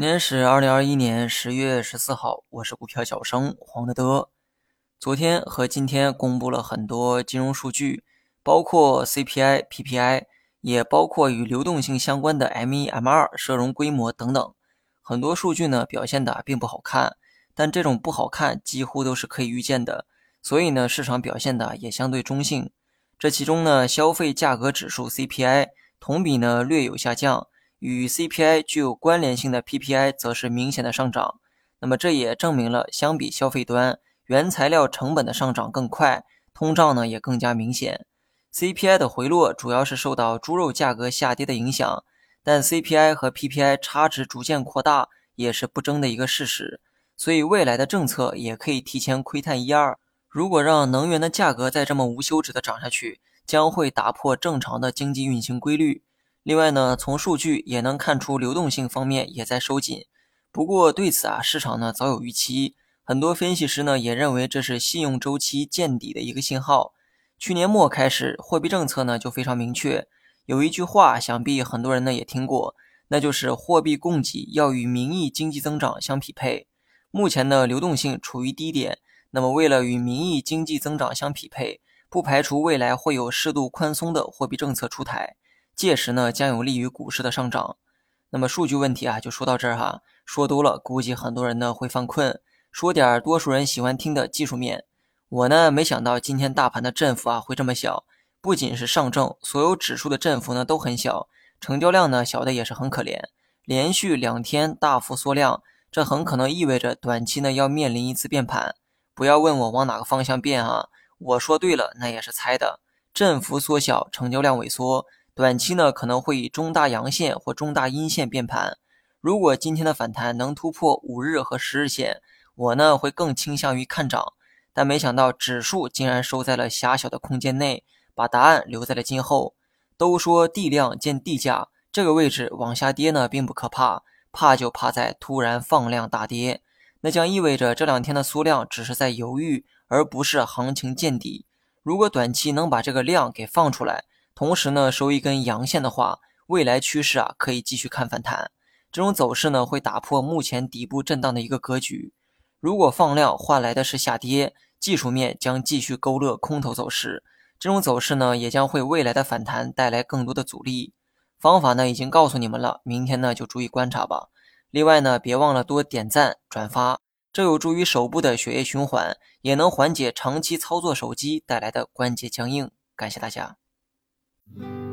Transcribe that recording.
今天是二零二一年十月十四号，我是股票小生黄德德。昨天和今天公布了很多金融数据，包括 CPI、PPI，也包括与流动性相关的 M1、M2、社融规模等等。很多数据呢表现的并不好看，但这种不好看几乎都是可以预见的，所以呢市场表现的也相对中性。这其中呢消费价格指数 CPI 同比呢略有下降。与 CPI 具有关联性的 PPI 则是明显的上涨，那么这也证明了相比消费端，原材料成本的上涨更快，通胀呢也更加明显。CPI 的回落主要是受到猪肉价格下跌的影响，但 CPI 和 PPI 差值逐渐扩大也是不争的一个事实，所以未来的政策也可以提前窥探一二。如果让能源的价格再这么无休止的涨下去，将会打破正常的经济运行规律。另外呢，从数据也能看出流动性方面也在收紧。不过对此啊，市场呢早有预期。很多分析师呢也认为这是信用周期见底的一个信号。去年末开始，货币政策呢就非常明确。有一句话，想必很多人呢也听过，那就是货币供给要与名义经济增长相匹配。目前的流动性处于低点，那么为了与名义经济增长相匹配，不排除未来会有适度宽松的货币政策出台。届时呢，将有利于股市的上涨。那么数据问题啊，就说到这儿哈。说多了，估计很多人呢会犯困。说点多数人喜欢听的技术面。我呢，没想到今天大盘的振幅啊会这么小。不仅是上证，所有指数的振幅呢都很小，成交量呢小的也是很可怜。连续两天大幅缩量，这很可能意味着短期呢要面临一次变盘。不要问我往哪个方向变啊，我说对了，那也是猜的。振幅缩小，成交量萎缩。短期呢可能会以中大阳线或中大阴线变盘。如果今天的反弹能突破五日和十日线，我呢会更倾向于看涨。但没想到指数竟然收在了狭小的空间内，把答案留在了今后。都说地量见地价，这个位置往下跌呢并不可怕，怕就怕在突然放量大跌，那将意味着这两天的缩量只是在犹豫，而不是行情见底。如果短期能把这个量给放出来，同时呢，收一根阳线的话，未来趋势啊可以继续看反弹。这种走势呢会打破目前底部震荡的一个格局。如果放量换来的是下跌，技术面将继续勾勒空头走势。这种走势呢也将会未来的反弹带来更多的阻力。方法呢已经告诉你们了，明天呢就注意观察吧。另外呢别忘了多点赞转发，这有助于手部的血液循环，也能缓解长期操作手机带来的关节僵硬。感谢大家。Mm-hmm.